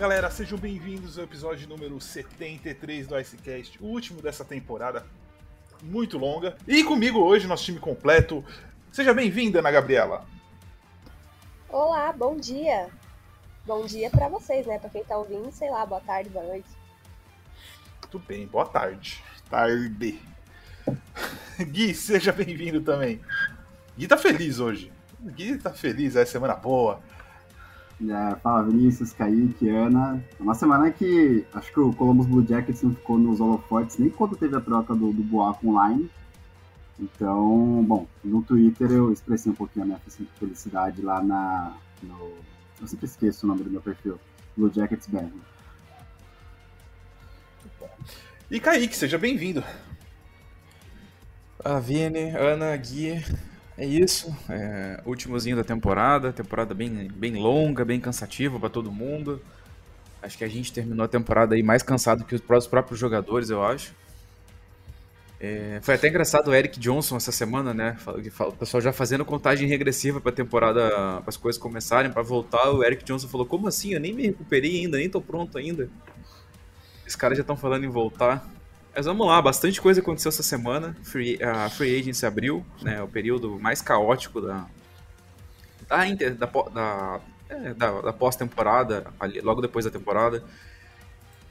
galera, sejam bem-vindos ao episódio número 73 do Icecast, o último dessa temporada muito longa. E comigo hoje, nosso time completo. Seja bem-vinda, Ana Gabriela. Olá, bom dia. Bom dia para vocês, né? Para quem tá ouvindo, sei lá, boa tarde, boa noite. Tudo bem, boa tarde. Tarde. Gui, seja bem-vindo também. Gui tá feliz hoje. Gui tá feliz, é semana boa. É, fala Vinícius, Kaique, Ana. Uma semana que acho que o Columbus Blue Jackets não ficou nos holofotes nem quando teve a troca do, do Boaco online. Então, bom, no Twitter eu expressei um pouquinho a minha felicidade lá na. No, eu sempre esqueço o nome do meu perfil. Blue Jackets BR. E Kaique, seja bem-vindo. A Vini, Ana, Gui, é isso. É, últimozinho da temporada, temporada bem, bem longa, bem cansativa para todo mundo. Acho que a gente terminou a temporada aí mais cansado que os próprios jogadores, eu acho. É, foi até engraçado o Eric Johnson essa semana, né? O pessoal já fazendo contagem regressiva para temporada, para as coisas começarem, para voltar. O Eric Johnson falou: Como assim? Eu nem me recuperei ainda, nem tô pronto ainda. Os caras já estão falando em voltar. Mas vamos lá, bastante coisa aconteceu essa semana. Free, a Free Agency abriu, né? O período mais caótico da, da, inter, da, da, é, da, da pós-temporada, logo depois da temporada.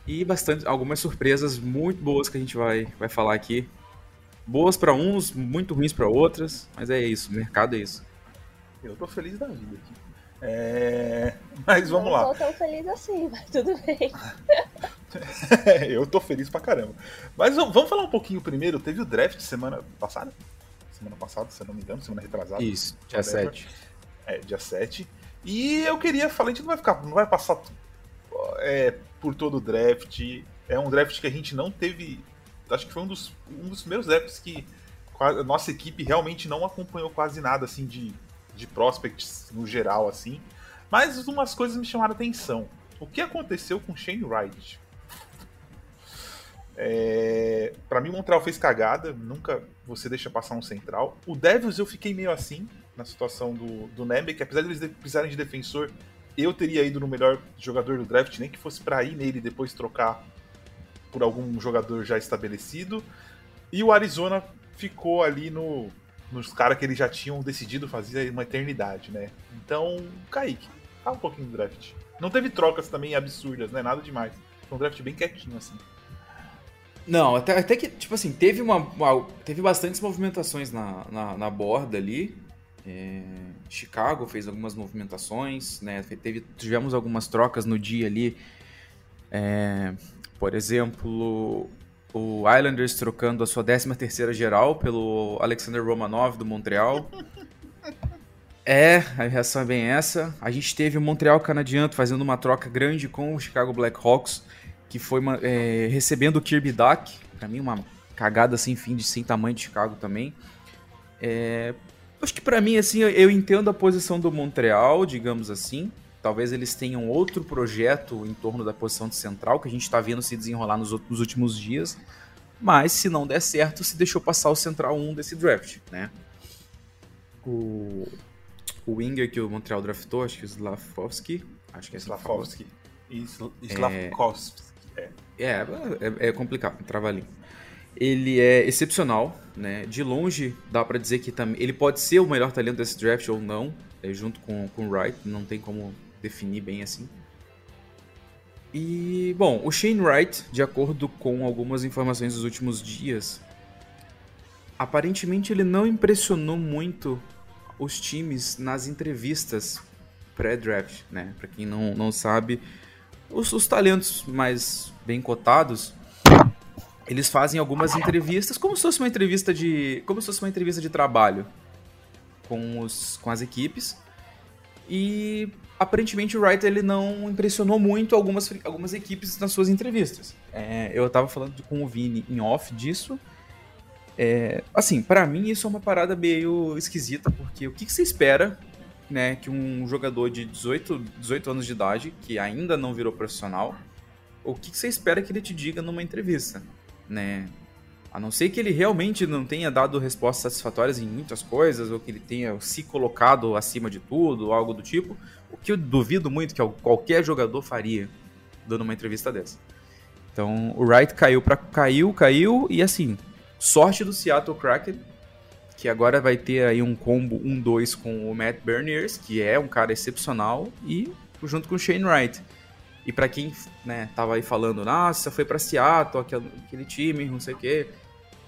E bastante, algumas surpresas muito boas que a gente vai, vai falar aqui. Boas para uns, muito ruins para outras, mas é isso, o mercado é isso. Eu tô feliz da vida aqui. É... Mas vamos não lá. Não tô tão feliz assim, mas tudo bem. eu tô feliz pra caramba. Mas vamos falar um pouquinho primeiro. Teve o draft semana passada? Semana passada, se eu não me engano, semana retrasada. Isso, dia 7. É, dia 7. E eu queria falar, a gente não vai ficar, não vai passar é, por todo o draft. É um draft que a gente não teve. Acho que foi um dos, um dos primeiros drafts que a nossa equipe realmente não acompanhou quase nada assim de, de prospects no geral, assim. Mas umas coisas me chamaram a atenção. O que aconteceu com Shane Wright? É... Para mim, Montreal fez cagada. Nunca você deixa passar um central. O Devils eu fiquei meio assim na situação do, do Nemec. Apesar de eles precisarem de defensor, eu teria ido no melhor jogador do draft, nem que fosse para ir nele e depois trocar por algum jogador já estabelecido. E o Arizona ficou ali no, nos caras que eles já tinham decidido fazer uma eternidade, né? Então, Kaique, fala um pouquinho do draft. Não teve trocas também absurdas, né? Nada demais. Foi um draft bem quietinho, assim. Não, até, até que, tipo assim, teve, uma, uma teve bastantes movimentações na, na, na borda ali. É, Chicago fez algumas movimentações, né? Teve, tivemos algumas trocas no dia ali. É, por exemplo, o Islanders trocando a sua 13 terceira geral pelo Alexander Romanov do Montreal. É, a reação é bem essa. A gente teve o Montreal Canadiens fazendo uma troca grande com o Chicago Blackhawks que foi é, recebendo o Kirby Duck, pra mim uma cagada sem fim, de sem tamanho de Chicago também. É, acho que para mim, assim, eu, entendo a posição do Montreal, digamos assim. Talvez eles tenham outro projeto em torno da posição de central, que a gente está vendo se desenrolar nos, nos, últimos dias. Mas se não der certo, se deixou passar o central 1 desse draft, né? O, o winger que o Montreal draftou, acho que o Slavkovski. Acho que é Slavkovski. Slavkovski. É, é, é, é complicado, trava ali. Ele é excepcional, né? De longe dá para dizer que também ele pode ser o melhor talento desse draft ou não, é, junto com, com o Wright, não tem como definir bem assim. E, bom, o Shane Wright, de acordo com algumas informações dos últimos dias, aparentemente ele não impressionou muito os times nas entrevistas pré-draft, né? Para quem não, não sabe, os, os talentos mais bem cotados, eles fazem algumas entrevistas como se fosse uma entrevista de como se fosse uma entrevista de trabalho com os com as equipes. E aparentemente o Wright ele não impressionou muito algumas, algumas equipes nas suas entrevistas. É, eu tava falando com o Vini em off disso. É, assim para mim isso é uma parada meio esquisita porque o que, que você espera né, que um jogador de 18, 18 anos de idade, que ainda não virou profissional, o que, você espera que ele te diga numa entrevista, né? A não ser que ele realmente não tenha dado respostas satisfatórias em muitas coisas, ou que ele tenha se colocado acima de tudo, algo do tipo, o que eu duvido muito que qualquer jogador faria. dando uma entrevista dessa. Então, o Wright caiu para caiu, caiu e assim, sorte do Seattle Kraken, que agora vai ter aí um combo 1-2 com o Matt Berniers, que é um cara excepcional e junto com o Shane Wright. E para quem, né, tava aí falando, nossa, foi para Seattle, aquele, time, não sei o quê.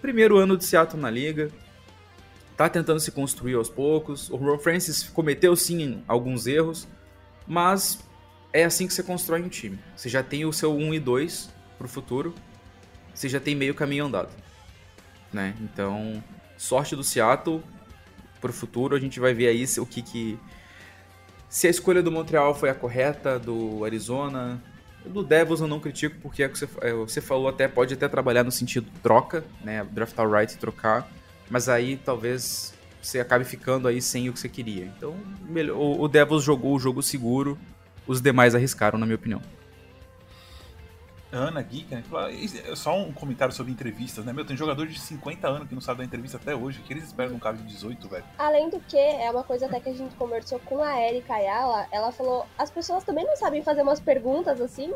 Primeiro ano de Seattle na liga, tá tentando se construir aos poucos. O Ron Francis cometeu sim alguns erros, mas é assim que você constrói um time. Você já tem o seu 1 e 2 pro futuro, você já tem meio caminho andado, né? Então, sorte do Seattle pro futuro, a gente vai ver aí o que que se a escolha do Montreal foi a correta, do Arizona, do Devils eu não critico, porque é que você, é, você falou até, pode até trabalhar no sentido troca, né? Draftar right e trocar mas aí talvez você acabe ficando aí sem o que você queria. Então, melhor, o, Devils jogou o jogo seguro, os demais arriscaram, na minha opinião. Ana Geek, né? Só um comentário sobre entrevistas, né? Meu, tem jogador de 50 anos que não sabe dar entrevista até hoje. Que eles esperam num cara de 18, velho? Além do que, é uma coisa até que a gente conversou com a Erika Ayala. Ela falou: as pessoas também não sabem fazer umas perguntas assim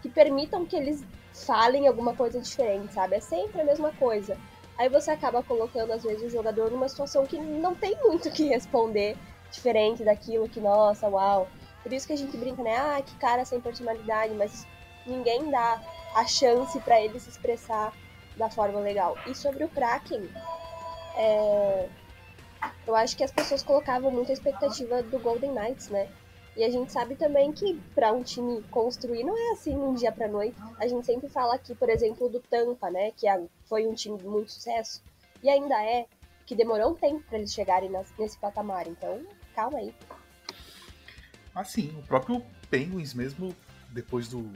que permitam que eles falem alguma coisa diferente, sabe? É sempre a mesma coisa. Aí você acaba colocando, às vezes, o jogador numa situação que não tem muito o que responder, diferente daquilo que, nossa, uau. Por isso que a gente brinca, né? Ah, que cara sem personalidade, mas ninguém dá a chance para ele se expressar da forma legal. E sobre o Kraken, é... eu acho que as pessoas colocavam muita expectativa do Golden Knights, né? E a gente sabe também que para um time construir não é assim um dia para noite. A gente sempre fala aqui, por exemplo, do Tampa, né, que foi um time de muito sucesso e ainda é, que demorou um tempo para eles chegarem nesse patamar. Então, calma aí. Assim, o próprio Penguins mesmo depois do,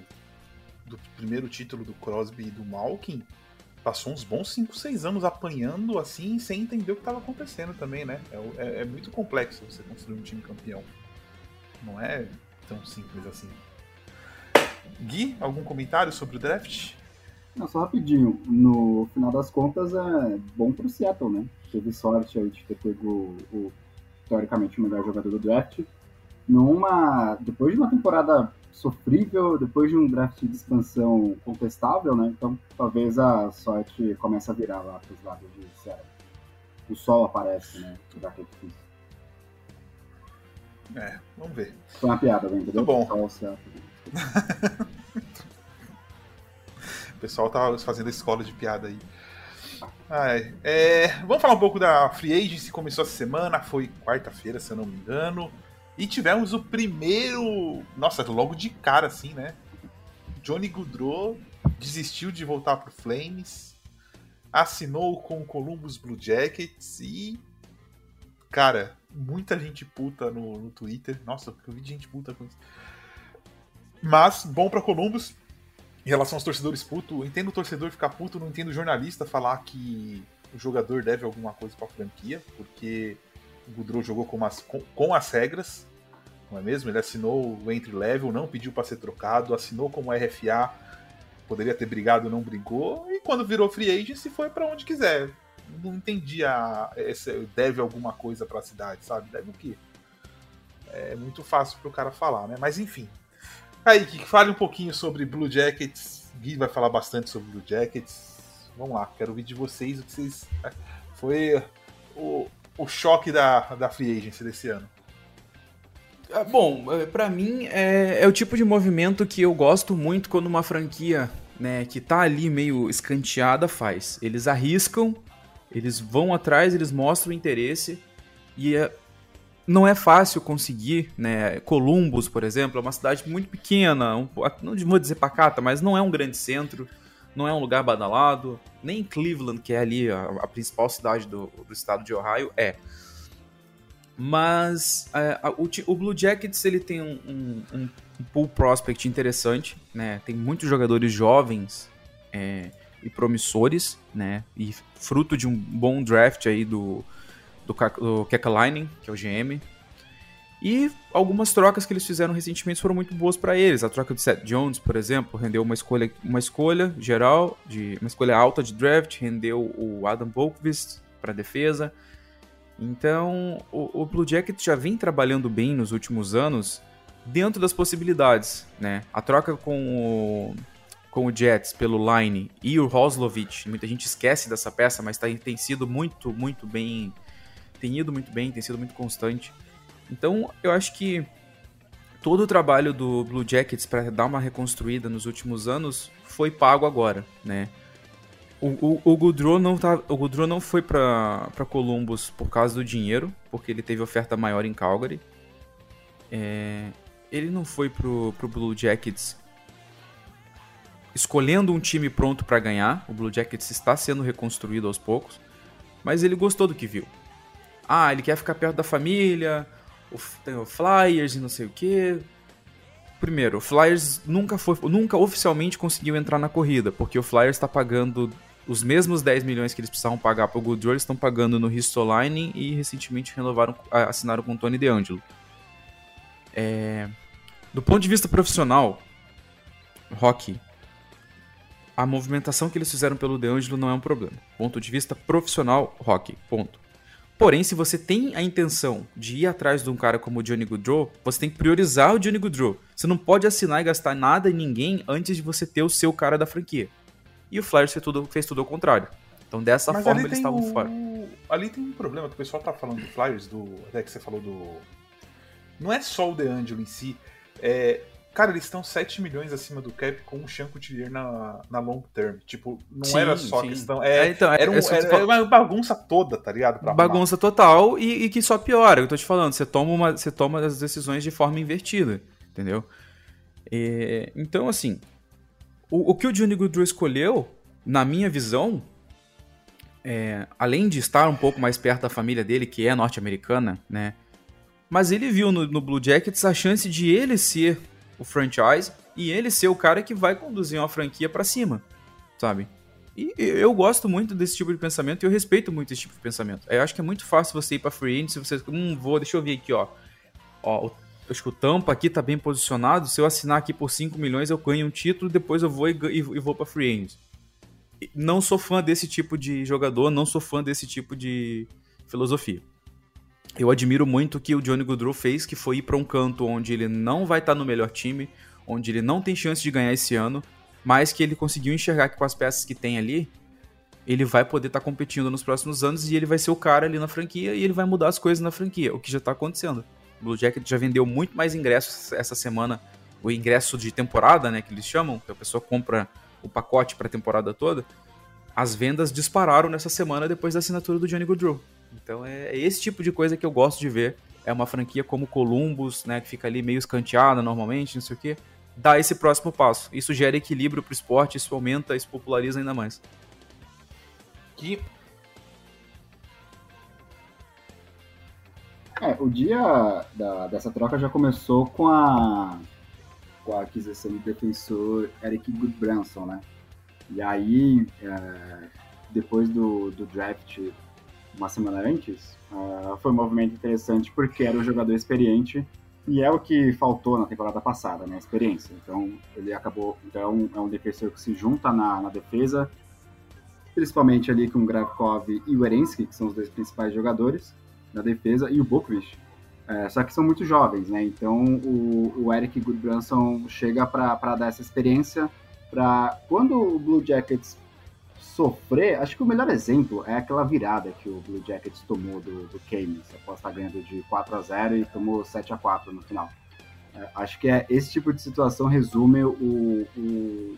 do primeiro título do Crosby e do Malkin, passou uns bons 5, 6 anos apanhando assim, sem entender o que estava acontecendo também, né? É, é, é, muito complexo você construir um time campeão. Não é tão simples assim. Gui, algum comentário sobre o draft? Não, só rapidinho. No final das contas, é bom pro Seattle, né? Teve sorte aí de ter pego o, teoricamente, o melhor jogador do draft. Numa, depois de uma temporada sofrível, depois de um draft de expansão contestável, né? Então, talvez a sorte comece a virar lá pros lados de Seattle. O sol aparece, né? Já que é difícil. É, vamos ver. Foi uma piada, entendeu? Tudo bom. o pessoal tá fazendo escola de piada aí. Ai, é, vamos falar um pouco da Free Agency. Começou essa semana, foi quarta-feira, se eu não me engano. E tivemos o primeiro. Nossa, logo de cara, assim, né? Johnny Goodrow desistiu de voltar pro Flames. Assinou com o Columbus Blue Jackets e. Cara, muita gente puta no, no Twitter. Nossa, eu vi gente puta com isso. Mas, bom para Columbus. Em relação aos torcedores putos, entendo o torcedor ficar puto, não entendo o jornalista falar que o jogador deve alguma coisa pra franquia, porque Goodrow jogou com as, com, com as regras, não é mesmo? Ele assinou o entry level, não pediu para ser trocado, assinou como RFA, poderia ter brigado, não brigou, e quando virou free agent, foi para onde quiser não entendi a, esse, deve alguma coisa para a cidade, sabe? Deve o quê? É muito fácil para o cara falar, né? Mas enfim. Aí, que fale um pouquinho sobre Blue Jackets. Gui vai falar bastante sobre Blue Jackets. Vamos lá, quero ouvir de vocês o que vocês. Foi o, o choque da, da Free Agency desse ano. Ah, bom, é, para mim é, é, o tipo de movimento que eu gosto muito quando uma franquia né, que tá ali meio escanteada faz. Eles arriscam eles vão atrás, eles mostram interesse e é, não é fácil conseguir, né? Columbus, por exemplo, é uma cidade muito pequena, um, não vou dizer pacata, mas não é um grande centro, não é um lugar badalado, nem Cleveland, que é ali a, a principal cidade do, do, estado de Ohio, é. Mas é, a, o, o, Blue Jackets ele tem um, um, um, pool prospect interessante, né? Tem muitos jogadores jovens é, e promissores, né? E fruto de um bom draft aí do, do, do Kekalainen, que é o GM. E algumas trocas que eles fizeram recentemente foram muito boas para eles. A troca de Seth Jones, por exemplo, rendeu uma escolha, uma escolha geral, de uma escolha alta de draft, rendeu o Adam Bolkvist para defesa. Então, o, o Blue Jacket já vem trabalhando bem nos últimos anos dentro das possibilidades, né? A troca com o, com o Jets pelo Line e o Roslovich, muita gente esquece dessa peça, mas tá, tem sido muito, muito bem, tem ido muito bem, tem sido muito constante. Então, eu acho que todo o trabalho do Blue Jackets para dar uma reconstruída nos últimos anos foi pago agora, né? O, o, o Goudreau não tá, o Goudreau não foi para Columbus por causa do dinheiro, porque ele teve oferta maior em Calgary. É, ele não foi pro, pro Blue Jackets escolhendo um time pronto para ganhar. O Blue Jackets está sendo reconstruído aos poucos, mas ele gostou do que viu. Ah, ele quer ficar perto da família, o, tem o Flyers e não sei o que. Primeiro, o Flyers nunca foi, nunca oficialmente conseguiu entrar na corrida, porque o Flyers está pagando os mesmos 10 milhões que eles precisavam pagar para o Goodrow, eles estão pagando no Ristolainen e recentemente renovaram, assinaram com o Tony DeAngelo. É... Do ponto de vista profissional, hockey, a movimentação que eles fizeram pelo DeAngelo não é um problema. Ponto de vista profissional, hockey, ponto. Porém, se você tem a intenção de ir atrás de um cara como o Johnny Goodrow, você tem que priorizar o Johnny Goodrow. Você não pode assinar e gastar nada em ninguém antes de você ter o seu cara da franquia. E o Flyers fez tudo, fez tudo ao contrário. Então, dessa Mas forma, eles estavam fora. Ali tem um problema que o pessoal tá falando do Flyers, do... até que você falou do. Não é só o DeAngelo em si. É, Cara, eles estão 7 milhões acima do cap com o Sean Couturier na, na long term. Tipo, não sim, era só sim. questão. É, é, então, era, um, é era, era, uma bagunça toda, tá ligado? bagunça arrumar. total e, e, que só piora. Eu tô te falando, você toma, uma, você toma as decisões de forma invertida, entendeu? E, então, assim, o, o, que o Johnny Goodrow escolheu, na minha visão, é, além de estar um pouco mais perto da família dele, que é norte-americana, né? Mas ele viu no, no Blue Jackets a chance de ele ser o franchise e ele ser o cara que vai conduzir uma franquia para cima, sabe? E eu gosto muito desse tipo de pensamento e eu respeito muito esse tipo de pensamento. Eu acho que é muito fácil você ir pra free agent se você. Hum, vou, deixa eu ver aqui, ó. Ó, acho que o Tampa aqui tá bem posicionado. Se eu assinar aqui por 5 milhões, eu ganho um título, depois eu vou e, e, e vou pra free agent. Não sou fã desse tipo de jogador, não sou fã desse tipo de filosofia eu admiro muito o que o Johnny Goodrow fez, que foi ir para um canto onde ele não vai estar tá no melhor time, onde ele não tem chance de ganhar esse ano, mas que ele conseguiu enxergar que com as peças que tem ali, ele vai poder estar tá competindo nos próximos anos e ele vai ser o cara ali na franquia e ele vai mudar as coisas na franquia, o que já está acontecendo. O Blue Jacket já vendeu muito mais ingressos essa semana, o ingresso de temporada, né, que eles chamam, que a pessoa compra o pacote para a temporada toda. As vendas dispararam nessa semana depois da assinatura do Johnny Goodrow. Então é, é esse tipo de coisa que eu gosto de ver. É uma franquia como Columbus, né, que fica ali meio escanteada normalmente, não sei o quê. Dá esse próximo passo. Isso gera equilíbrio pro esporte, isso aumenta, isso populariza ainda mais. Que É, o dia da, dessa troca já começou com a, com a aquisição do defensor Eric Goodbranson, né? E aí, é, depois do, do draft uma semana antes, uh, foi um movimento interessante porque era um jogador experiente e é o que faltou na temporada passada, né? Experiência. Então ele acabou, então é um defensor que se junta na, na defesa, principalmente ali com Gravkov e o que são os dois principais jogadores na defesa, e o Bokovic. É, só que são muito jovens, né? Então o, o Eric Goodbranson chega para dar essa experiência para quando o Blue Jackets sofrer, acho que o melhor exemplo é aquela virada que o Blue Jackets tomou do, do Canes, após estar ganhando de 4 a 0 e tomou 7 a 4 no final. É, acho que é esse tipo de situação resume o, o,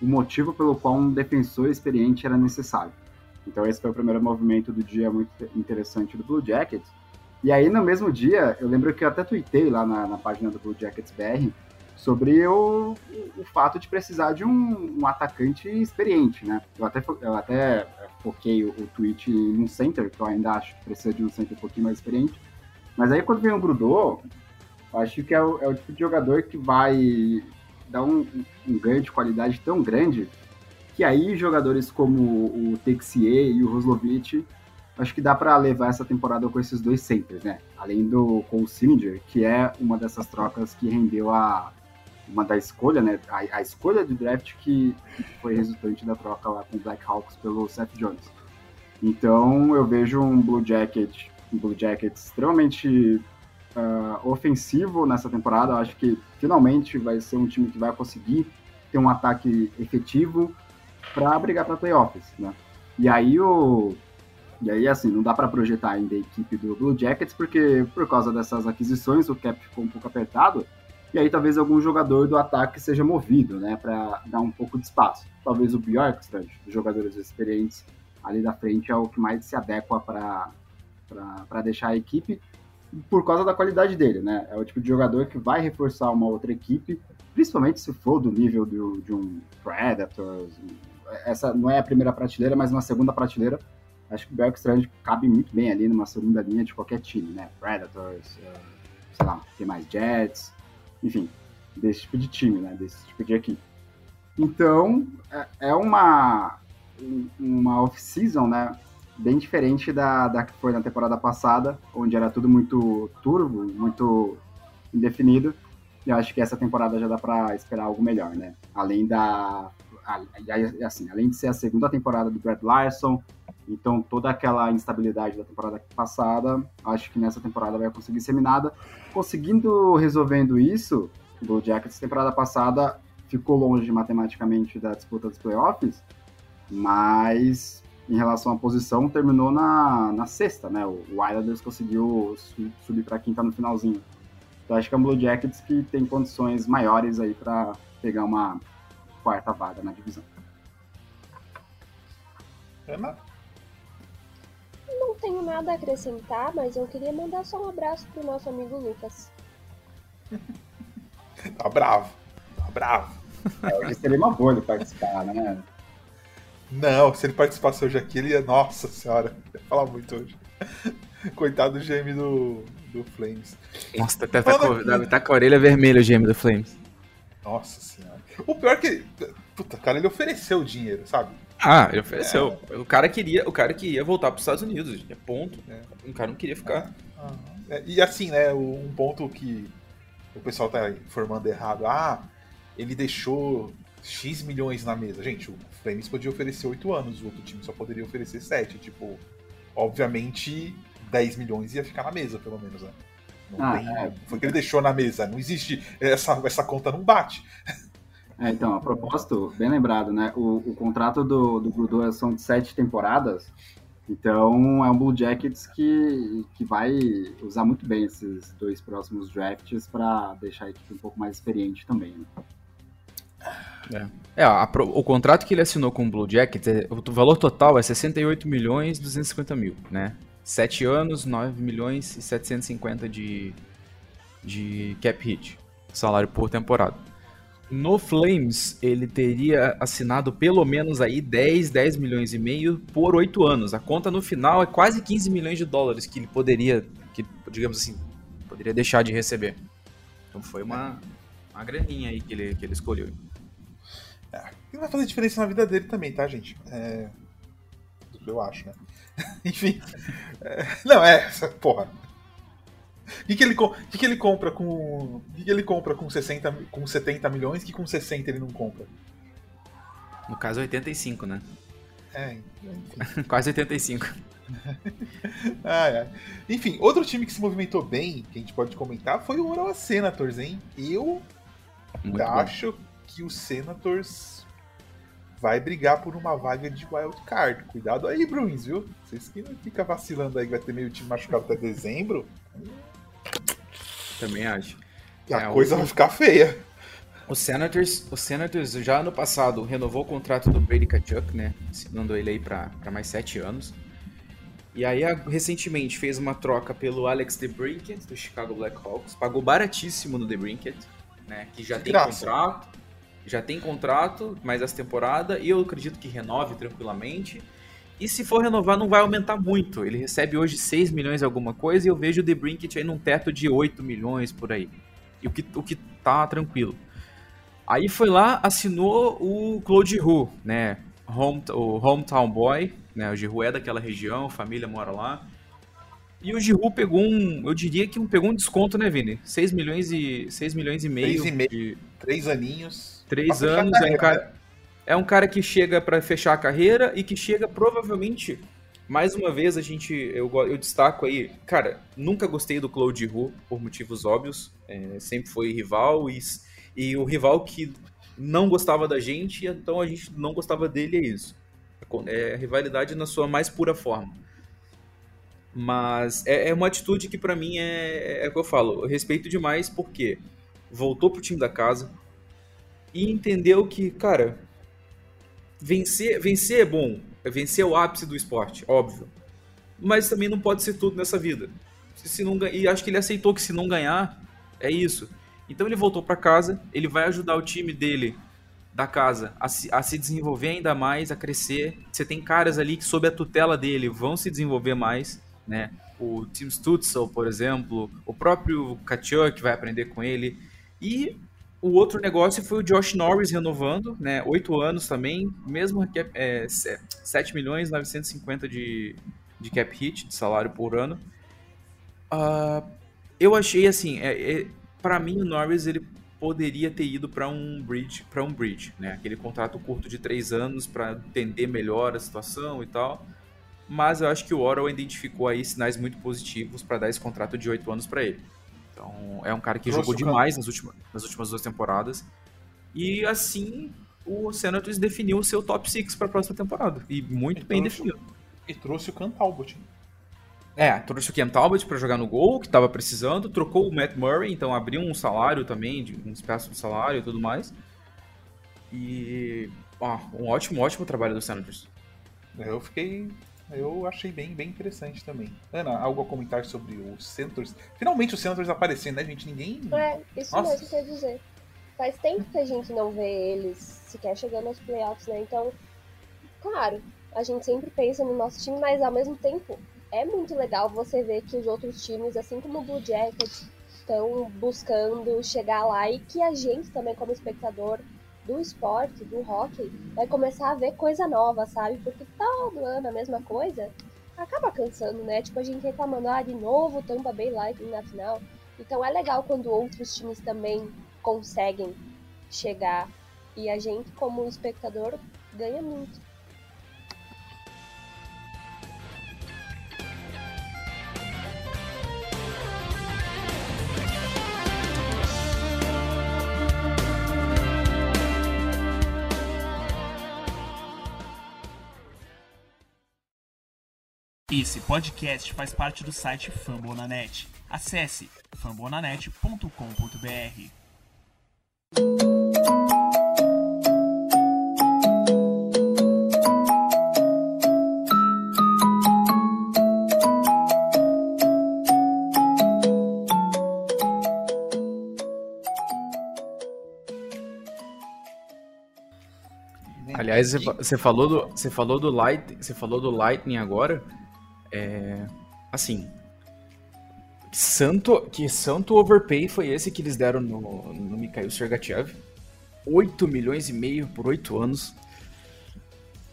o motivo pelo qual um defensor experiente era necessário. Então esse foi o primeiro movimento do dia muito interessante do Blue Jackets. E aí no mesmo dia, eu lembro que eu até tuitei lá na, na página do Blue Jackets BR, sobre o, o fato de precisar de um, um, atacante experiente, né? Eu até, eu até foquei o, o tweet num center, que eu ainda acho que precisa de um center um pouquinho mais experiente. Mas aí quando vem o Brudô, eu acho que é o, é o, tipo de jogador que vai dar um, um ganho de qualidade tão grande que aí jogadores como o Texier e o Roslovic acho que dá para levar essa temporada com esses dois centers, né? Além do com o Sillinger, que é uma dessas trocas que rendeu a, uma da escolha, né? A, a escolha de draft que, foi resultante da troca lá com o Blackhawks pelo Seth Jones. Então eu vejo um Blue Jacket, um Blue Jacket extremamente uh, ofensivo nessa temporada. Eu acho que finalmente vai ser um time que vai conseguir ter um ataque efetivo para brigar para playoffs, né? E aí o e aí assim não dá para projetar ainda a equipe do Blue Jackets porque por causa dessas aquisições o cap ficou um pouco apertado e aí talvez algum jogador do ataque seja movido, né, para dar um pouco de espaço. Talvez o Bjorkstrand, os jogadores experientes ali da frente é o que mais se adequa para deixar a equipe por causa da qualidade dele, né? É o tipo de jogador que vai reforçar uma outra equipe, principalmente se for do nível do, de um Predators. Essa não é a primeira prateleira, mas uma segunda prateleira. Acho que o Bergstrand cabe muito bem ali numa segunda linha de qualquer time, né? Predators, eh, sei lá, tem mais Jets, enfim, desse tipo de time, né? Desse tipo de equipe. Então, é, é uma, uma off-season, né? bem diferente da, da que foi na temporada passada, onde era tudo muito turvo, muito indefinido. Eu acho que essa temporada já dá para esperar algo melhor, né? Além da assim, além de ser a segunda temporada do Brad Larson, então toda aquela instabilidade da temporada passada, acho que nessa temporada vai conseguir ser minada. Conseguindo resolvendo isso, o Blue Jackets temporada passada ficou longe matematicamente da disputa dos playoffs, mas em relação à posição, terminou na, na sexta, né? O Islanders conseguiu subir para quinta no finalzinho. Então acho que é um Blue Jackets que tem condições maiores aí para pegar uma quarta vaga na divisão. Ana? Não tenho nada a acrescentar, mas eu queria mandar só um abraço pro nosso amigo Lucas. tá bravo, tá bravo. É, seria uma boa ele participar, né? Não, se ele participasse hoje aqui, ele ia. Nossa senhora, ia falar muito hoje. Coitado do GM do, do Flames. Nossa, tá, tá, com, tá com a orelha vermelha o GM do Flames. Nossa senhora. O pior é que. Puta, cara, ele ofereceu o dinheiro, sabe? Ah, ele ofereceu. É. O cara queria, o cara queria voltar para os Estados Unidos, é ponto. É. O cara não queria ficar. É. E assim, né, um ponto que o pessoal tá informando errado. Ah, ele deixou X milhões na mesa. Gente, o Flames podia oferecer 8 anos, o outro time só poderia oferecer 7. Tipo, obviamente, 10 milhões ia ficar na mesa, pelo menos, né? Não ah, tem... é. Foi que ele deixou na mesa. Não existe. Essa, essa conta não bate. É, então, a propósito, bem lembrado, né? O, o contrato do, do Grudor são de sete temporadas. Então é um Blue Jackets que, que vai usar muito bem esses dois próximos drafts para deixar a equipe um pouco mais experiente também. Né? É, é a, o contrato que ele assinou com o Blue Jackets, é, o valor total é 68 milhões e 250 mil, né? 7 anos, 9 milhões e 750 de, de cap hit, salário por temporada. No Flames, ele teria assinado pelo menos aí 10, 10 milhões e meio por 8 anos. A conta no final é quase 15 milhões de dólares que ele poderia, que, digamos assim, poderia deixar de receber. Então foi uma, uma graninha aí que ele, que ele escolheu. É, vai fazer diferença na vida dele também, tá, gente? É... Eu acho, né? Enfim. É... Não, é. Porra. O que, que, ele, que, que ele compra com. O que, que ele compra com, 60, com 70 milhões que com 60 ele não compra? No caso, 85, né? É, enfim. Quase 85. ah, é. Enfim, outro time que se movimentou bem, que a gente pode comentar, foi o Ottawa Senators, hein? Eu Muito acho bom que o Senators vai brigar por uma vaga de wild card. Cuidado aí, Bruins, viu? Vocês que não ficam vacilando aí que vai ter meio time machucado até dezembro. Também acho. A é, coisa o... vai ficar feia. O Senators, o Senators já ano passado renovou o contrato do Brady Kachuk, né? Assinando ele aí para mais sete anos. E aí, recentemente, fez uma troca pelo Alex DeBrinket, do Chicago Blackhawks. Pagou baratíssimo no DeBrinket, né? Que já tem Graça. contrato já tem contrato, mais essa temporada, e eu acredito que renove tranquilamente. E se for renovar, não vai aumentar muito. Ele recebe hoje 6 milhões alguma coisa e eu vejo o The Brinket aí num teto de 8 milhões por aí. E o que, o que tá tranquilo. Aí foi lá, assinou o Claude Hu, né? Home, o Hometown Boy, né? O Giroud é daquela região, família mora lá. E o Giroud pegou um, eu diria que um, pegou um desconto, né, Vini? 6 milhões e 6 milhões e meio. 6 e meio. De... Três aninhos. Três anos, é um, cara, é um cara que chega para fechar a carreira e que chega provavelmente mais uma vez a gente, eu, eu destaco aí, cara, nunca gostei do Claude Hu por motivos óbvios, é, sempre foi rival e, e o rival que não gostava da gente, então a gente não gostava dele, é isso. É rivalidade na sua mais pura forma. Mas é, é uma atitude que para mim é, é o que eu falo, eu respeito demais porque voltou pro time da casa e entendeu que, cara, vencer, vencer é bom, vencer é o ápice do esporte, óbvio. Mas também não pode ser tudo nessa vida. Se não, e acho que ele aceitou que se não ganhar, é isso. Então ele voltou para casa, ele vai ajudar o time dele da casa a se, a se, desenvolver ainda mais, a crescer. Você tem caras ali que sob a tutela dele vão se desenvolver mais, né? O Tim Stutzel, por exemplo, o próprio Kachuk vai aprender com ele. E o outro negócio foi o Josh Norris renovando, né? Oito anos também, mesmo que é, 7 milhões 950 de, de cap hit, de salário por ano. Uh, eu achei assim, é, é para mim o Norris ele poderia ter ido para um bridge, para um bridge, né? Aquele contrato curto de três anos para entender melhor a situação e tal. Mas eu acho que o Orwell identificou aí sinais muito positivos para dar esse contrato de oito anos para ele. Então, é um cara que Trouxe jogou demais nas últimas, nas últimas duas temporadas. E assim, o Senators definiu o seu top 6 para a próxima temporada. E muito e bem trouxe, definido. E trouxe o Cam Talbot. É, trouxe o Cam Talbot para jogar no gol, que estava precisando. Trocou o Matt Murray, então abriu um salário também, de, um espaço de salário e tudo mais. E. Ó, um ótimo, ótimo trabalho do Senators. Eu fiquei eu achei bem, bem interessante também. Ana, algo a comentar sobre os Senators? Finalmente os Senators aparecendo, né, gente? Ninguém. É, isso Nossa. mesmo quer dizer. Faz tempo que a gente não vê eles sequer chegando aos playoffs, né? Então, claro, a gente sempre pensa no nosso time, mas ao mesmo tempo é muito legal você ver que os outros times, assim como o Blue Jackets, estão buscando chegar lá e que a gente também, como espectador, do esporte, do hockey, vai começar a ver coisa nova, sabe? Porque todo ano a mesma coisa acaba cansando, né? Tipo, a gente reclamando, ah, de novo Tampa Bay Lightning na final. Então é legal quando outros times também conseguem chegar e a gente, como espectador, ganha muito. Esse podcast faz parte do site Fambonanet. Acesse fambonanet.com.br. Aliás, você falou do, você falou do Light, você falou do Lightning agora. É, assim, santo, que santo overpay foi esse que eles deram no, no Mikhail Sergachev? 8 milhões e meio por 8 anos.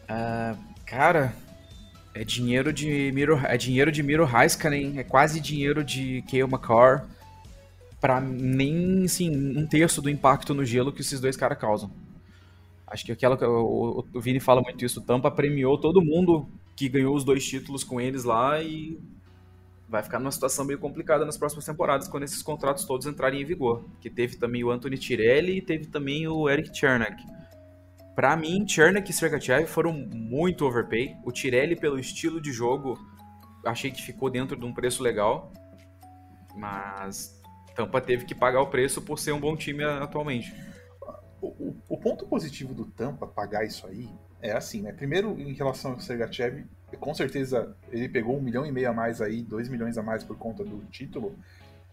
Uh, cara, é dinheiro de Miro, é dinheiro de Miro Heiskanen, é quase dinheiro de Kale McCarr para nem assim, um terço do impacto no gelo que esses dois caras causam. Acho que aquela o, o Vini fala muito isso, Tampa premiou todo mundo que ganhou os dois títulos com eles lá e vai ficar numa situação meio complicada nas próximas temporadas quando esses contratos todos entrarem em vigor. Que teve também o Anthony Tirelli e teve também o Eric Chernak. Para mim, Chernak e Sergachev foram muito overpay. O Tirelli, pelo estilo de jogo, achei que ficou dentro de um preço legal. Mas Tampa teve que pagar o preço por ser um bom time atualmente. O, o, o ponto positivo do Tampa pagar isso aí é assim, né? Primeiro, em relação ao Sergachev, com certeza ele pegou um milhão e meio a mais aí, dois milhões a mais por conta do título.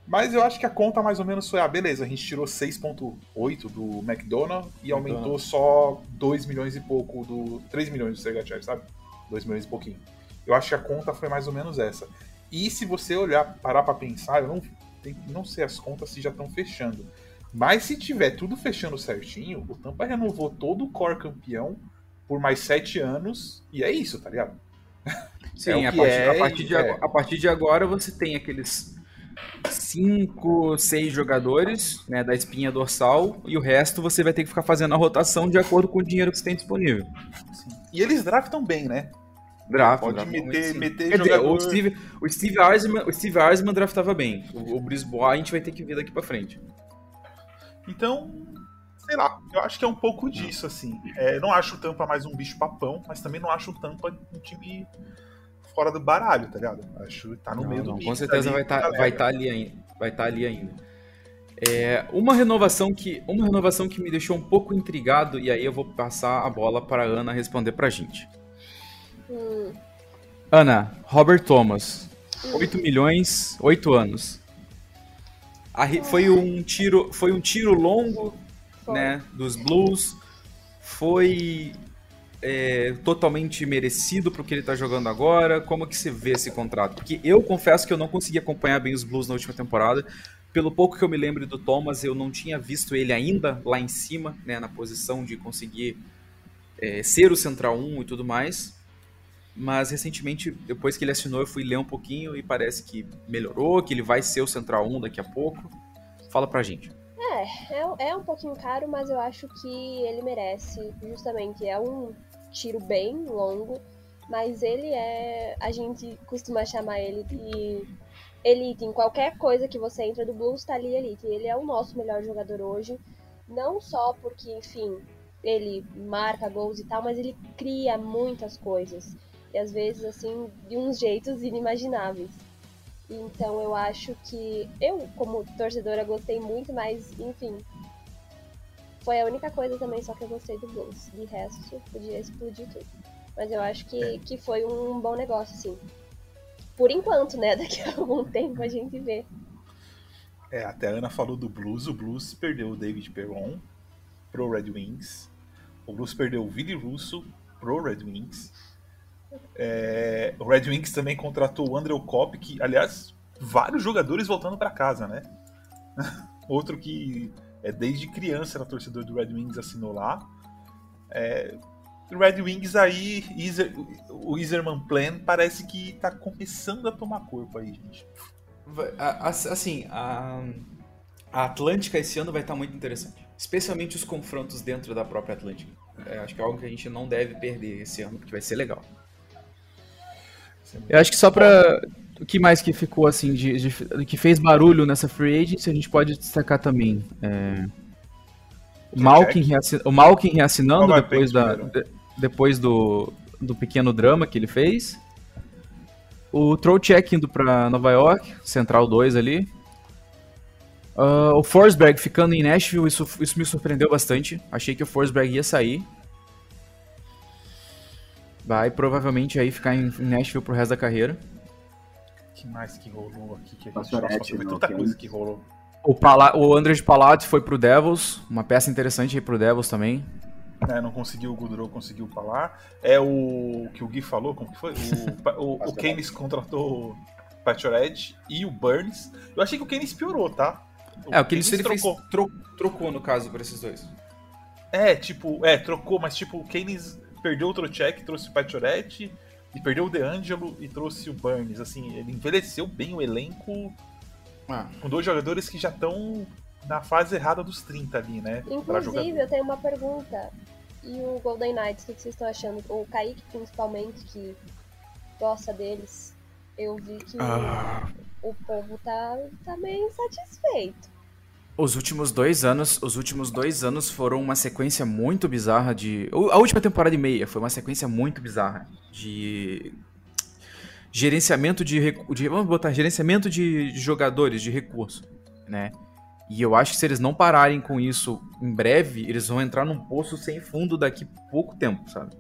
Mas eu acho que a conta mais ou menos foi, ah, beleza, a gente tirou 6.8 do McDonald e aumentou só 2 milhões e pouco do. 3 milhões do Sergachev, sabe? 2 milhões e pouquinho. Eu acho que a conta foi mais ou menos essa. E se você olhar, parar para pensar, eu não, não sei as contas se já estão fechando. Mas se tiver tudo fechando certinho, o Tampa renovou todo o core campeão por mais sete anos, e é isso, tá ligado? Sim, é a, partir, é, a, partir de, é. a partir de agora você tem aqueles cinco, seis jogadores né, da espinha dorsal e o resto você vai ter que ficar fazendo a rotação de acordo com o dinheiro que você tem disponível. Sim. E eles draftam bem, né? Draft, Pode draft, meter, meter jogador... o Steve, o Steve Eisman, o Steve Eisman draftava bem. O, o Brice Bois a gente vai ter que ver daqui pra frente. Então, sei lá, eu acho que é um pouco disso, assim. É, não acho o Tampa mais um bicho papão, mas também não acho o Tampa um time fora do baralho, tá ligado? Acho que tá no Não, meio do não, mix com certeza ali vai a estar tá ali ainda. Vai estar ali ainda. É, uma renovação que uma renovação que me deixou um pouco intrigado e aí eu vou passar a bola para Ana responder pra gente. Hum, Ana, Robert Thomas, 8 milhões, 8 anos. A foi um tiro, foi um tiro longo, foi. né, dos Blues. Foi é, totalmente merecido pro que ele tá jogando agora. Como que você vê esse contrato? Porque eu confesso que eu não consegui acompanhar bem os Blues na última temporada. Pelo pouco que eu me lembro do Thomas, eu não tinha visto ele ainda lá em cima, né, na posição de conseguir é, ser o Central 1 e tudo mais. Mas recentemente, depois que ele assinou, eu fui ler um pouquinho e parece que melhorou, que ele vai ser o Central 1 daqui a pouco. Fala pra gente. É, é um pouquinho caro, mas eu acho que ele merece. Justamente, é um tiro bem longo, mas ele é. A gente costuma chamar ele de elite. Em qualquer coisa que você entra do Blues, tá ali elite. Ele é o nosso melhor jogador hoje. Não só porque, enfim, ele marca gols e tal, mas ele cria muitas coisas. E às vezes, assim, de uns jeitos inimagináveis. Então eu acho que eu, como torcedora, gostei muito, mas enfim. Foi a única coisa também só que eu gostei do Blues. De resto, podia explodir tudo. Mas eu acho que, É. que foi um bom negócio, sim. Por enquanto, né? Daqui a algum tempo a gente vê. É, até a Ana falou do Blues. O Blues perdeu o David Perron pro Red Wings. O Blues perdeu o Vili Russo pro Red Wings. É, o Red Wings também contratou o Andrew Kopp, que, aliás, vários jogadores voltando para casa, né? Outro que é desde criança era torcedor do Red Wings assinou lá. É, Red Wings aí, Iser- o Iserman Plan parece que tá começando a tomar corpo aí, gente. Assim, a, a Atlântica esse ano vai estar muito interessante. Especialmente os confrontos dentro da própria Atlântica. É, acho que é algo que a gente não deve perder esse ano, porque vai ser legal. Eu acho que só pra. O que mais que ficou assim, de, de- que fez barulho nessa free agency, a gente pode destacar também. É, o, Malkin reassin- o Malkin reassinando depois, da, de- depois do, do pequeno drama que ele fez. O Trocheck indo pra Nova York, Central 2 ali. Ah, o Forsberg ficando em Nashville, isso, isso me surpreendeu bastante. Achei que o Forsberg ia sair. Vai provavelmente aí ficar em Nashville pro resto da carreira. O que mais que rolou aqui que a gente nossa, foi tanta é coisa que rolou. O, Pala o André de Palat foi pro Devils, uma peça interessante aí pro Devils também. É, não conseguiu o Goodrow, conseguiu falar. É o que o Gui falou, como que foi? O, o, o. Keynes contratou o Pachored e o Burns. Eu achei que o Keynes piorou, tá? É, o que ele, Keynes ele fez, trocou. tro- trocou no caso por esses dois. É, tipo, é, trocou, mas tipo, o Keynes perdeu o Trocek, trouxe o Pachored e perdeu o DeAngelo e trouxe o Burns. Assim, ele envelheceu bem o elenco Ah, com dois jogadores que já estão na fase errada dos 30 ali, né? Inclusive, eu tenho uma pergunta. E o Golden Knights, o que que vocês estão achando? O Kaique, principalmente, que gosta deles. Eu vi que Ah. o povo tá, tá meio insatisfeito. Os últimos dois anos, os últimos dois anos foram uma sequência muito bizarra de. A última temporada e meia foi uma sequência muito bizarra de gerenciamento de, de vamos botar gerenciamento de, de jogadores de recurso, né? E eu acho que se eles não pararem com isso em breve, eles vão entrar num poço sem fundo daqui pouco tempo, sabe?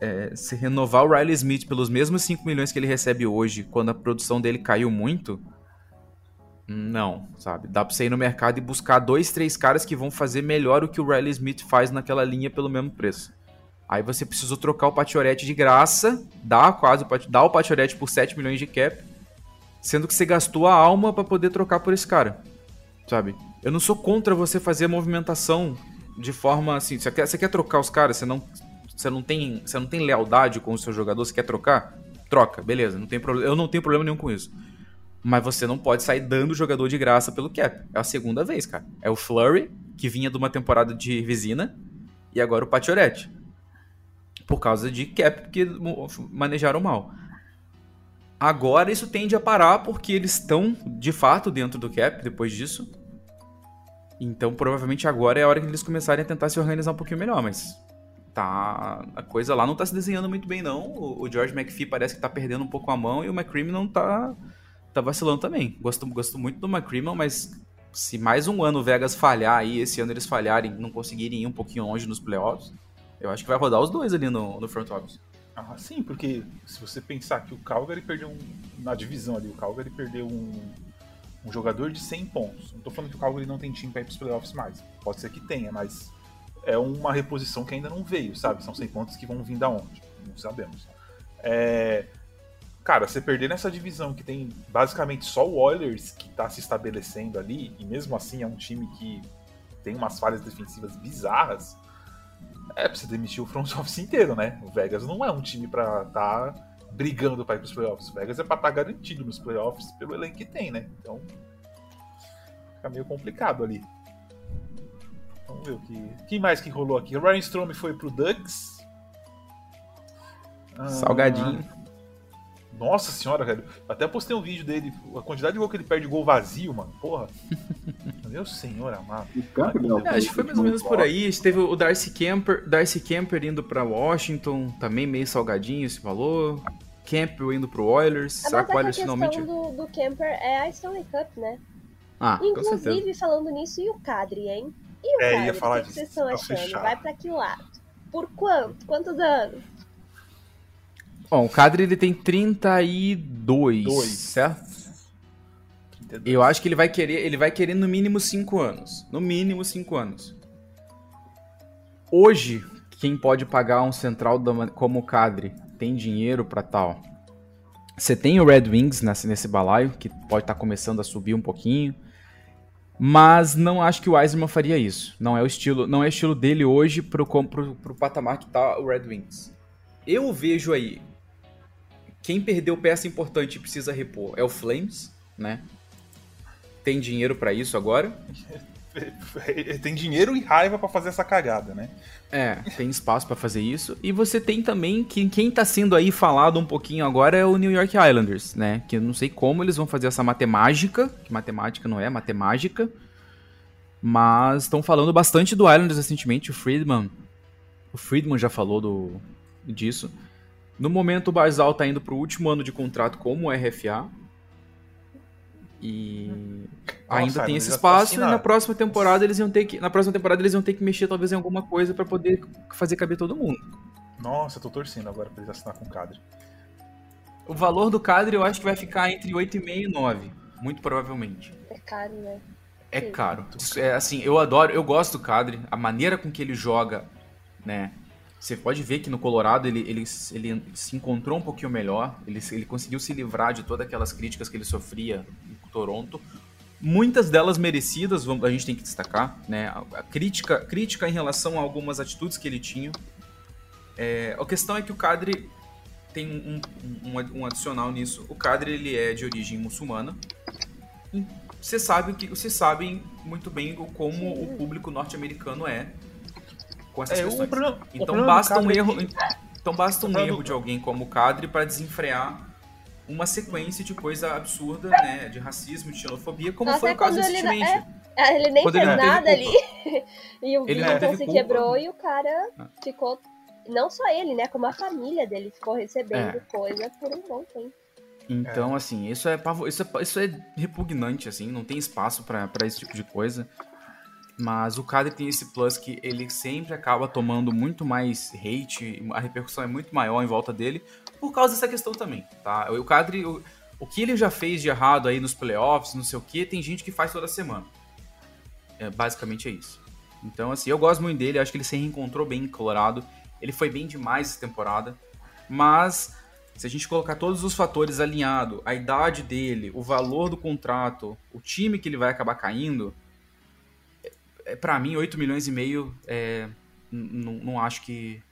É, se renovar o Riley Smith pelos mesmos 5 milhões que ele recebe hoje, quando a produção dele caiu muito, não, sabe? Dá pra você ir no mercado e buscar dois, três caras que vão fazer melhor o que o Riley Smith faz naquela linha pelo mesmo preço. Aí você precisou trocar o Patiorete de graça, dá quase dá o Patiorete por 7 milhões de cap, sendo que você gastou a alma pra poder trocar por esse cara, sabe? Eu não sou contra você fazer a movimentação de forma assim, você quer, você quer trocar os caras, você não, você não tem, você não tem lealdade com o seu jogador, você quer trocar? Troca, beleza, não tem problema, eu não tenho problema nenhum com isso. Mas você não pode sair dando jogador de graça pelo cap. É a segunda vez, cara. É o Flurry, que vinha de uma temporada de resina, e agora o Patiorete. Por causa de cap que manejaram mal. Agora isso tende a parar porque eles estão de fato dentro do cap depois disso. Então provavelmente agora é a hora que eles começarem a tentar se organizar um pouquinho melhor, mas tá a coisa lá não tá se desenhando muito bem não. O, George McPhee parece que tá perdendo um pouco a mão e o McCrimmon tá tá vacilando também. Gosto, gosto muito do McCrimmon, mas se mais um ano o Vegas falhar aí, esse ano eles falharem, não conseguirem ir um pouquinho longe nos playoffs, eu acho que vai rodar os dois ali no, no front office. Ah, sim, porque se você pensar que o Calgary perdeu um, na divisão ali, o Calgary perdeu um, um jogador de 100 pontos. Não tô falando que o Calgary não tem time para ir pros playoffs mais. Pode ser que tenha, mas é uma reposição que ainda não veio, sabe? São 100 pontos que vão vir da onde? Não sabemos. É, cara, você perder nessa divisão que tem basicamente só o Oilers que tá se estabelecendo ali, e mesmo assim é um time que tem umas falhas defensivas bizarras, é pra você demitir o front office inteiro, né? O Vegas não é um time pra tá brigando pra ir pros playoffs. O Vegas é pra estar tá garantido nos playoffs pelo elenco que tem, né? Então fica meio complicado ali. Vamos ver o que. Quem mais que rolou aqui? O Ryan Strom foi pro Ducks. Salgadinho. Ah, nossa senhora, velho. Até postei um vídeo dele. A quantidade de gol que ele perde gol vazio, mano. Porra. Meu senhor amado. É, acho que foi mais ou menos por aí. Teve o Darcy Camper, Darcy Camper indo pra Washington, também meio salgadinho esse valor. Campbell indo pro Oilers. Será que o Oilers finalmente. A questão do, do Camper é a Stanley Cup, né? Ah, Inclusive, falando nisso, e o Cadre, hein? E o é, Cadre? Ia falar o que, que vocês estão achando? Fechado. Vai pra que lado? Por quanto? Quantos anos? Bom, o Cadre ele tem 32, Dois. certo? 32. Eu acho que ele vai querer, ele vai querer no mínimo 5 anos. No mínimo 5 anos. Hoje, quem pode pagar um central como o Cadre tem dinheiro para tal. Você tem o Red Wings nesse, nesse balaio, que pode estar tá começando a subir um pouquinho. Mas não acho que o Eisenman faria isso. Não é o estilo, não é estilo dele hoje pro, pro, pro patamar que tá o Red Wings. Eu vejo aí quem perdeu peça importante e precisa repor é o Flames, né? Tem dinheiro para isso agora. tem dinheiro e raiva para fazer essa cagada, né? É, tem espaço para fazer isso. E você tem também que quem tá sendo aí falado um pouquinho agora é o New York Islanders, né? Que eu não sei como eles vão fazer essa matemática, que matemática não é, matemática. Mas estão falando bastante do Islanders recentemente, o Friedman. O Friedman já falou do, disso. No momento, o Barzal tá indo pro último ano de contrato como RFA. E Nossa, ainda tem esse espaço e na próxima temporada eles iam ter que na próxima temporada eles iam ter que mexer talvez em alguma coisa para poder fazer caber todo mundo. Nossa, eu tô torcendo agora para eles assinar com o Cadre. O valor do Cadre eu acho que vai ficar entre 8,5 e 9, muito provavelmente. É caro, né? É caro. É, assim, eu adoro, eu gosto do Cadre, a maneira com que ele joga, né? Você pode ver que no Colorado ele, ele, ele se encontrou um pouquinho melhor, ele, ele conseguiu se livrar de todas aquelas críticas que ele sofria em Toronto. Muitas delas merecidas, a gente tem que destacar, né? A crítica, crítica em relação a algumas atitudes que ele tinha. É, a questão é que o Cadre tem um, um, um, adicional nisso. O Cadre ele é de origem muçulmana. Você sabe que vocês sabem muito bem como o público norte-americano é com essas é, questões. Problema, então basta um erro, é que... então basta um erro de alguém como o Cadre para desenfrear uma sequência de coisa absurda, né, de racismo, de xenofobia, como Nossa, foi o caso recentemente. É, é, ele nem quando fez ele nada ali. e o ele Vinton se quebrou e o cara ah. ficou não só ele, né, como a família dele ficou recebendo é. coisa por um bom tempo. Então, é. assim, isso é, isso é, isso é repugnante, assim, não tem espaço para esse tipo de coisa. Mas o Cadre tem esse plus que ele sempre acaba tomando muito mais hate, a repercussão é muito maior em volta dele, por causa dessa questão também, tá? O Cadre, o, o que ele já fez de errado aí nos playoffs, não sei o que, tem gente que faz toda semana. É, basicamente é isso. Então, assim, eu gosto muito dele, acho que ele se reencontrou bem em Colorado. Ele foi bem demais essa temporada. Mas, se a gente colocar todos os fatores alinhados, a idade dele, o valor do contrato, o time que ele vai acabar caindo, para mim, 8 milhões e meio, é, não acho que,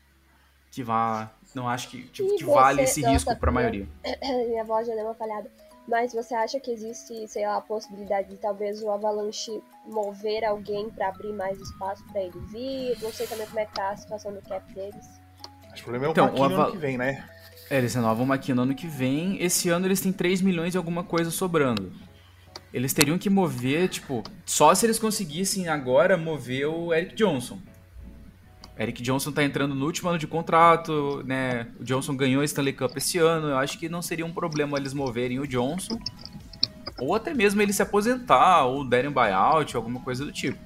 que vá. Não acho que, tipo, que vale esse nossa, risco para a maioria. Minha voz já deu uma falhada. Mas você acha que existe, sei lá, a possibilidade de talvez o Avalanche mover alguém para abrir mais espaço para ele vir? Não sei também como é que tá a situação do cap deles. O problema é o Então, Maquino o Ava- ano que vem, né? É, eles renovam uma aqui no ano que vem. Esse ano eles têm 3 milhões e alguma coisa sobrando. Eles teriam que mover, tipo, só se eles conseguissem agora mover o Eric Johnson. Eric Johnson tá entrando no último ano de contrato, né? O Johnson ganhou a Stanley Cup esse ano. Eu acho que não seria um problema eles moverem o Johnson. Ou até mesmo ele se aposentar, ou derem um buyout, alguma coisa do tipo.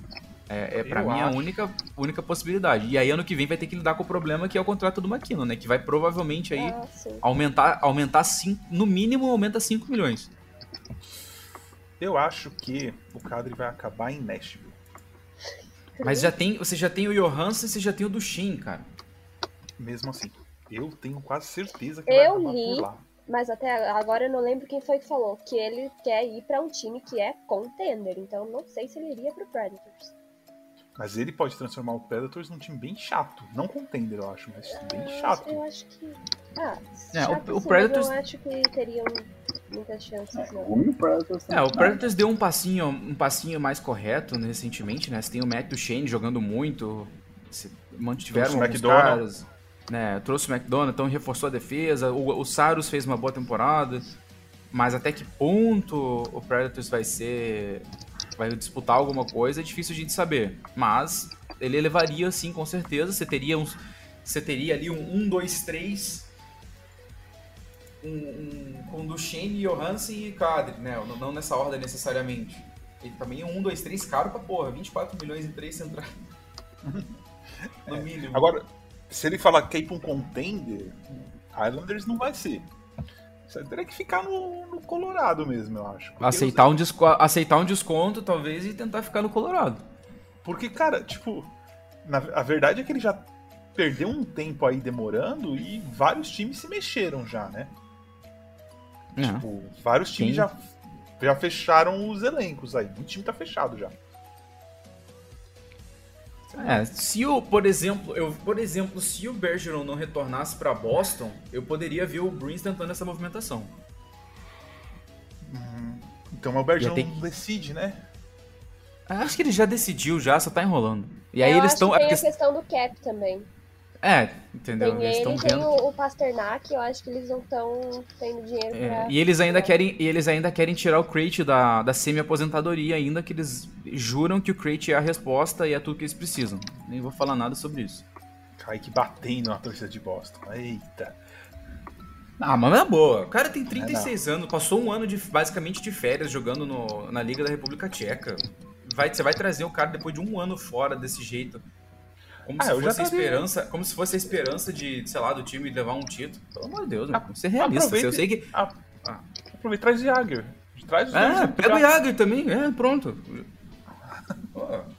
É, é para mim a única, única possibilidade. E aí ano que vem vai ter que lidar com o problema que é o contrato do McKinnon, né? Que vai provavelmente aí sim. aumentar, aumentar cinco, no mínimo aumenta 5 milhões. Eu acho que o Kadri vai acabar em Nashville. Mas já tem, você já tem o Johansson, você já tem o Duchin, cara. Mesmo assim. Eu tenho quase certeza que Eu vai acabar li- por lá. Mas até agora eu não lembro quem foi que falou que ele quer ir pra um time que é contender. Então não sei se ele iria pro Predators. Mas ele pode transformar o Predators num time bem chato. Não contender, eu acho, mas bem chato. Eu acho que. Ah, É, o- chato o Predators- Eu acho que teriam muitas chances, não. Ruim o Predators. É, o Predators deu um passinho, um passinho mais correto né, recentemente, né? Você tem o Matt Duchene jogando muito, se mantiveram Trouxe o alguns McDonald. caras, né? Trouxe o McDonald, então reforçou a defesa. O, o Saros fez uma boa temporada, mas até que ponto o Predators vai ser, vai disputar alguma coisa é difícil a gente saber. Mas ele elevaria, sim, com certeza. Você teria uns, você teria ali um 1, 2, 3 um, um, com Duchenne, Johansen e Kadri, né? Não, não nessa ordem necessariamente. Ele também é um, dois, três, caro pra porra. 24 milhões em três centrais. no mínimo. Agora, se ele falar que é ir pra um contender, Islanders não vai ser. Você teria que ficar no, no Colorado mesmo, eu acho. Aceitar, um desco- aceitar um desconto, talvez, e tentar ficar no Colorado. Porque, cara, tipo, na- a verdade é que ele já perdeu um tempo aí demorando e vários times se mexeram já, né? É. Tipo, vários times Sim. já, já fecharam os elencos aí. O time tá fechado já. É, se o, por exemplo, eu, por exemplo, se o Bergeron não retornasse pra Boston, eu poderia ver o Bruins tentando essa movimentação. Então o Bergeron ter decide, né? Acho que ele já decidiu, já, só tá enrolando. E aí eu eles estão. que É, tem a porque- questão do cap também. É, entendeu? Tem Eles ele estão e tem o, o Pasternak, eu acho que eles não estão tendo dinheiro É, pra. e eles ainda querem, e eles ainda querem tirar o Crate da, da semi-aposentadoria ainda, que eles juram que o Crate é a resposta e é tudo que eles precisam. Nem vou falar nada sobre isso. Kaique batendo na torcida de Boston. Eita. Ah, mas na boa. O cara tem 36 anos, passou um ano de, basicamente de férias jogando no- na Liga da República Tcheca. Vai, você vai trazer o cara depois de um ano fora desse jeito. Como Ah, se fosse a esperança, como se fosse a esperança de, sei lá, do time levar um título. Pelo amor de Deus, né? Vamos ser realistas. Aproveita- Eu sei que Ah, Ah. Aproveita traz o Jagger. Traz os É, pega o. Jagger também, é, pronto.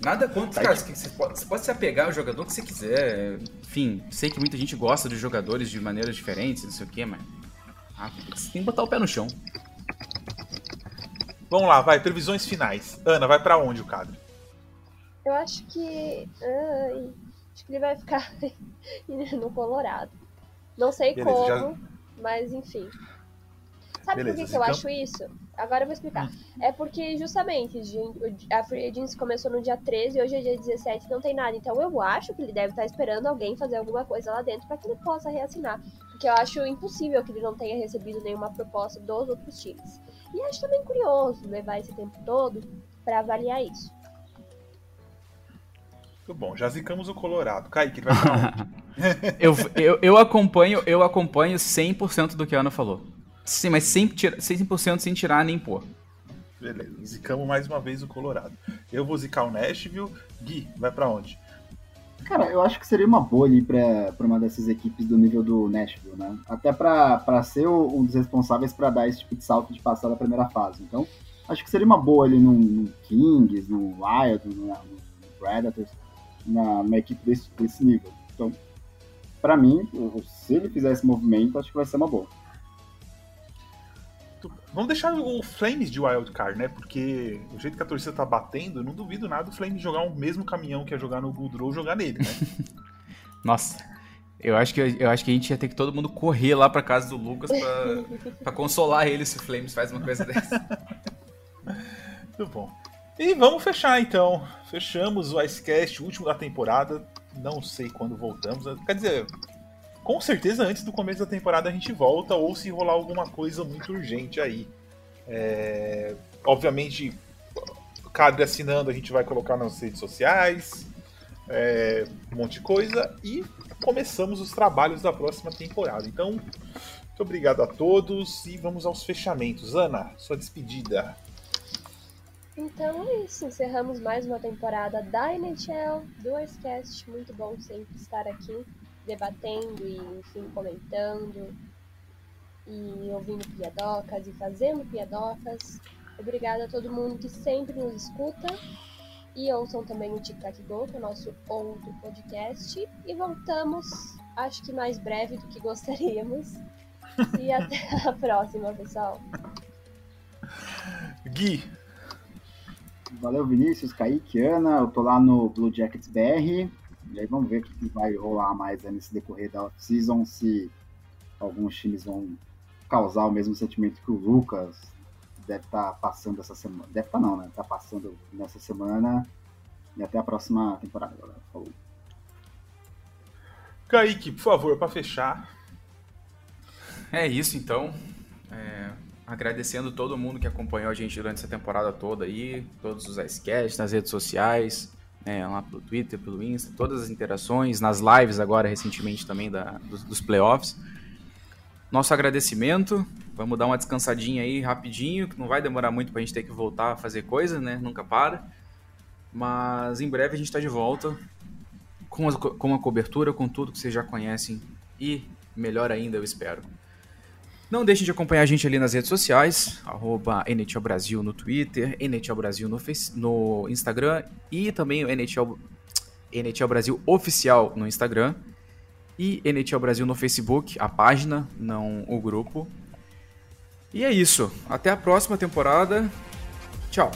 Nada contra, cara, você pode, você pode se apegar ao jogador que você quiser. Enfim, sei que muita gente gosta de jogadores de maneiras diferentes, não sei o quê, mas. Ah, você tem que botar o pé no chão. Vamos lá, vai. Previsões finais. Ana, vai pra onde o Cadre? Eu acho que. ai, acho que ele vai ficar no Colorado. Não sei Beleza, como, já- mas enfim. Sabe Beleza, por que, que eu acho isso? Agora eu vou explicar. É porque justamente a Free Agency começou no dia 13 e hoje é dia 17 e não tem nada. Então eu acho que ele deve estar esperando alguém fazer alguma coisa lá dentro para que ele possa reassinar. Porque eu acho impossível que ele não tenha recebido nenhuma proposta dos outros times. E acho também curioso levar esse tempo todo para avaliar isso. Muito bom, já zicamos o Colorado. Kaique, vai pra onde? Eu, eu, eu acompanho, eu acompanho 100% do que a Ana falou. Sim, mas 100%, tira- 100% sem tirar nem pôr. Beleza, zicamos mais uma vez o Colorado. Eu vou zicar o Nashville. Gui, vai pra onde? Cara, eu acho que seria uma boa ali pra, pra uma dessas equipes do nível do Nashville, né? Até pra, pra ser um dos responsáveis pra dar esse tipo de salto de passar da primeira fase. Então, acho que seria uma boa ali no, no Kings, no Wild, no, no Predators, na, numa equipe desse, desse nível. Então, pra mim, se ele fizer esse movimento, acho que vai ser uma boa. Vamos deixar o Flames de Wild Card, né? Porque o jeito que a torcida tá batendo, eu não duvido nada o Flames jogar o mesmo caminhão que ia jogar no Goodrow jogar nele, né? Nossa. Eu acho, que, eu acho que a gente ia ter que todo mundo correr lá pra casa do Lucas pra, pra consolar ele se o Flames faz uma coisa dessa. Muito bom. E vamos fechar então. Fechamos o Icecast, o último da temporada. Não sei quando voltamos. Quer dizer, com certeza antes do começo da temporada a gente volta, ou se rolar alguma coisa muito urgente aí. É... Obviamente, cadre assinando a gente vai colocar nas redes sociais, é... um monte de coisa, e começamos os trabalhos da próxima temporada. Então, muito obrigado a todos e vamos aos fechamentos. Ana, sua despedida. Então é isso, encerramos mais uma temporada da NHL, do Icecast. Muito bom sempre estar aqui debatendo e, enfim, comentando e ouvindo piadocas e fazendo piadocas. Obrigada a todo mundo que sempre nos escuta. E ouçam também o Tic Tac Go, que é o nosso outro podcast. E voltamos, acho que mais breve do que gostaríamos. e até a próxima, pessoal. Gui. Valeu, Vinícius, Kaique, Ana. Eu tô lá no Blue Jackets BR. E aí vamos ver o que vai rolar mais nesse decorrer da off-season, se alguns times vão causar o mesmo sentimento que o Lucas deve estar tá passando essa semana. Deve estar tá não, né? Tá passando nessa semana. E até a próxima temporada, galera. Falou. Kaique, por favor, para fechar. É isso então. É, agradecendo todo mundo que acompanhou a gente durante essa temporada toda aí, todos os icecasts, nas redes sociais, né, lá pelo Twitter, pelo Insta, todas as interações, nas lives agora recentemente também da, dos, dos playoffs. Nosso agradecimento. Vamos dar uma descansadinha aí rapidinho, que não vai demorar muito pra gente ter que voltar a fazer coisa, né? Nunca para. Mas em breve a gente está de volta com a, com a cobertura, com tudo que vocês já conhecem e melhor ainda, eu espero. Não deixem de acompanhar a gente ali nas redes sociais, arroba NHL Brasil no Twitter, NHL Brasil no, face, no Instagram e também o NHL, NHL Brasil Oficial no Instagram e NHL Brasil no Facebook, a página, não o grupo. E é isso. Até a próxima temporada. Tchau.